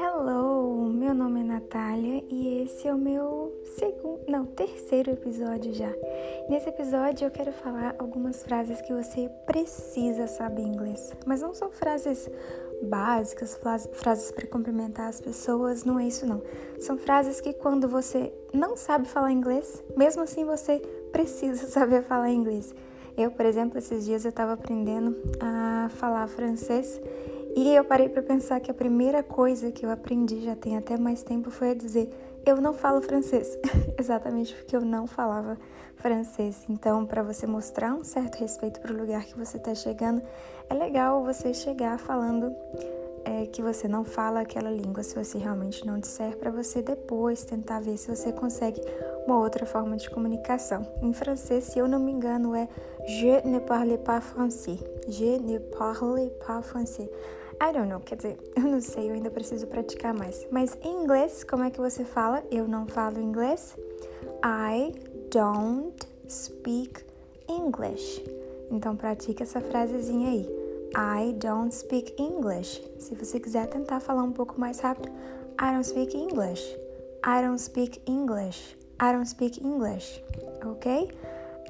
Hello, meu nome é Natália e esse é o meu segundo, não, terceiro episódio já. Nesse episódio eu quero falar algumas frases que você precisa saber inglês, mas não são frases básicas, frases para cumprimentar as pessoas, não é isso não. São frases que quando você não sabe falar inglês, mesmo assim você precisa saber falar inglês. Eu, por exemplo, esses dias eu estava aprendendo a falar francês e eu parei para pensar que a primeira coisa que eu aprendi já tem até mais tempo foi a dizer eu não falo francês, exatamente porque eu não falava francês. Então, para você mostrar um certo respeito para o lugar que você está chegando, é legal você chegar falando é, que você não fala aquela língua, se você realmente não disser, para você depois tentar ver se você consegue uma outra forma de comunicação. Em francês, se eu não me engano, é Je ne parle pas français. Je ne parle pas français. I don't know, quer dizer, eu não sei, eu ainda preciso praticar mais. Mas em inglês, como é que você fala? Eu não falo inglês. I don't speak English. Então pratique essa frasezinha aí. I don't speak English. Se você quiser tentar falar um pouco mais rápido, I don't speak English. I don't speak English. I don't speak English. Ok?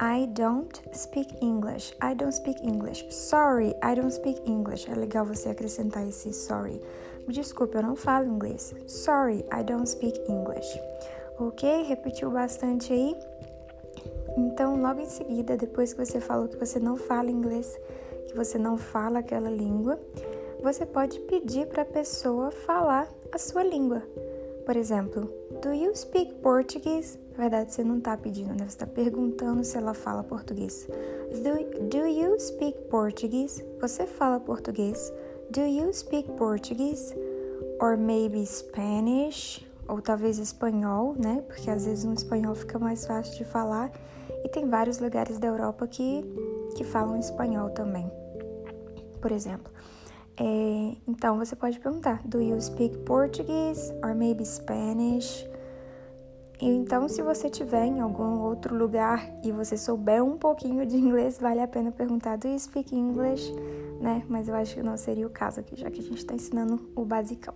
I don't speak English. I don't speak English. Sorry, I don't speak English. É legal você acrescentar esse sorry. Me desculpe, eu não falo inglês. Sorry, I don't speak English. Ok? Repetiu bastante aí? Então, logo em seguida, depois que você falou que você não fala inglês, que você não fala aquela língua, você pode pedir para a pessoa falar a sua língua. Por exemplo, do you speak Portuguese? Na verdade, você não está pedindo, né? Você está perguntando se ela fala português. Do, do you speak Portuguese? Você fala português? Do you speak Portuguese? Or maybe Spanish? Ou talvez espanhol, né? Porque às vezes um espanhol fica mais fácil de falar. E tem vários lugares da Europa que, que falam espanhol também. Por exemplo, é, então você pode perguntar: Do you speak Portuguese or maybe Spanish? Então, se você tiver em algum outro lugar e você souber um pouquinho de inglês, vale a pena perguntar: Do you speak English? Né? Mas eu acho que não seria o caso aqui, já que a gente está ensinando o basicão.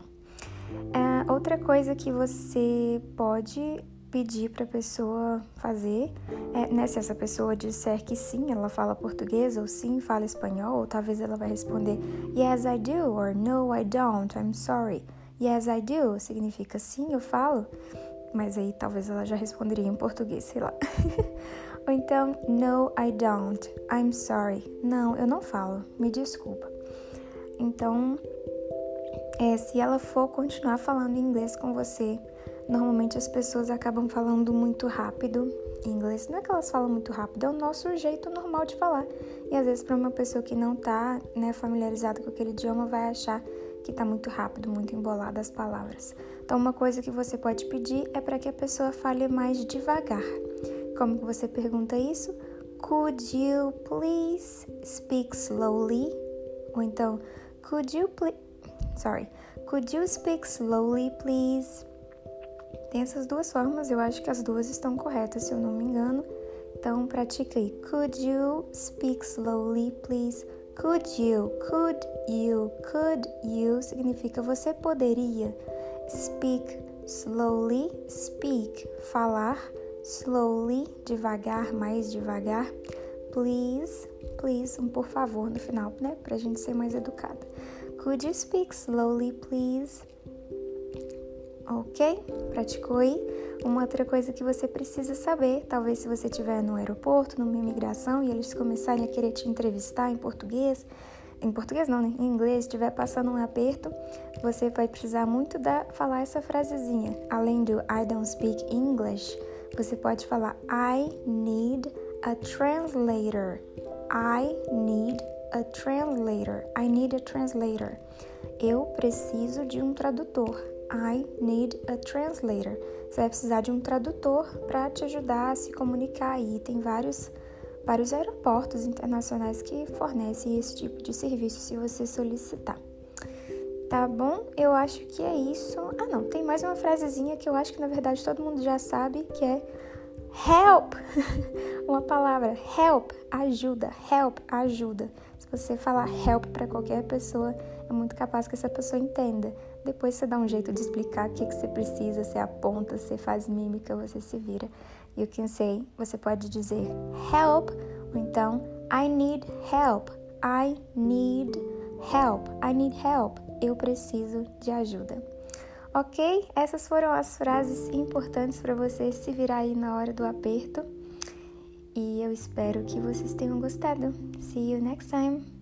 É, outra coisa que você pode pedir para a pessoa fazer, é, né, se essa pessoa disser que sim, ela fala português ou sim, fala espanhol, ou talvez ela vai responder yes I do or no I don't, I'm sorry. Yes I do significa sim, eu falo, mas aí talvez ela já responderia em português, sei lá. ou então no I don't, I'm sorry. Não, eu não falo, me desculpa. Então, é, se ela for continuar falando inglês com você, Normalmente as pessoas acabam falando muito rápido em inglês. Não é que elas falam muito rápido, é o nosso jeito normal de falar. E às vezes para uma pessoa que não está né, familiarizada com aquele idioma vai achar que está muito rápido, muito embolada as palavras. Então uma coisa que você pode pedir é para que a pessoa fale mais devagar. Como que você pergunta isso? Could you please speak slowly? Ou então, could you please Sorry. Could you speak slowly, please? Tem essas duas formas, eu acho que as duas estão corretas, se eu não me engano. Então, pratica aí. Could you speak slowly, please? Could you? Could you? Could you significa você poderia. Speak slowly, speak, falar. Slowly, devagar, mais devagar. Please, please, um por favor no final, né? Pra gente ser mais educada. Could you speak slowly, please? Ok? Praticou aí? Uma outra coisa que você precisa saber, talvez se você estiver no aeroporto, numa imigração e eles começarem a querer te entrevistar em português, em português não, né? Em inglês, estiver passando um aperto, você vai precisar muito da falar essa frasezinha. Além do I don't speak English, você pode falar I need a translator. I need a translator. I need a translator. Eu preciso de um tradutor. I need a translator. Você vai precisar de um tradutor para te ajudar a se comunicar aí. Tem vários, vários aeroportos internacionais que fornecem esse tipo de serviço se você solicitar. Tá bom? Eu acho que é isso. Ah, não, tem mais uma frasezinha que eu acho que na verdade todo mundo já sabe, que é help, uma palavra, help, ajuda, help, ajuda. Se você falar help para qualquer pessoa, é muito capaz que essa pessoa entenda. Depois você dá um jeito de explicar o que, que você precisa, você aponta, você faz mímica, você se vira. You can say, você pode dizer help, ou então I need help, I need help, I need help, eu preciso de ajuda. Ok? Essas foram as frases importantes para você se virar aí na hora do aperto. E eu espero que vocês tenham gostado. See you next time!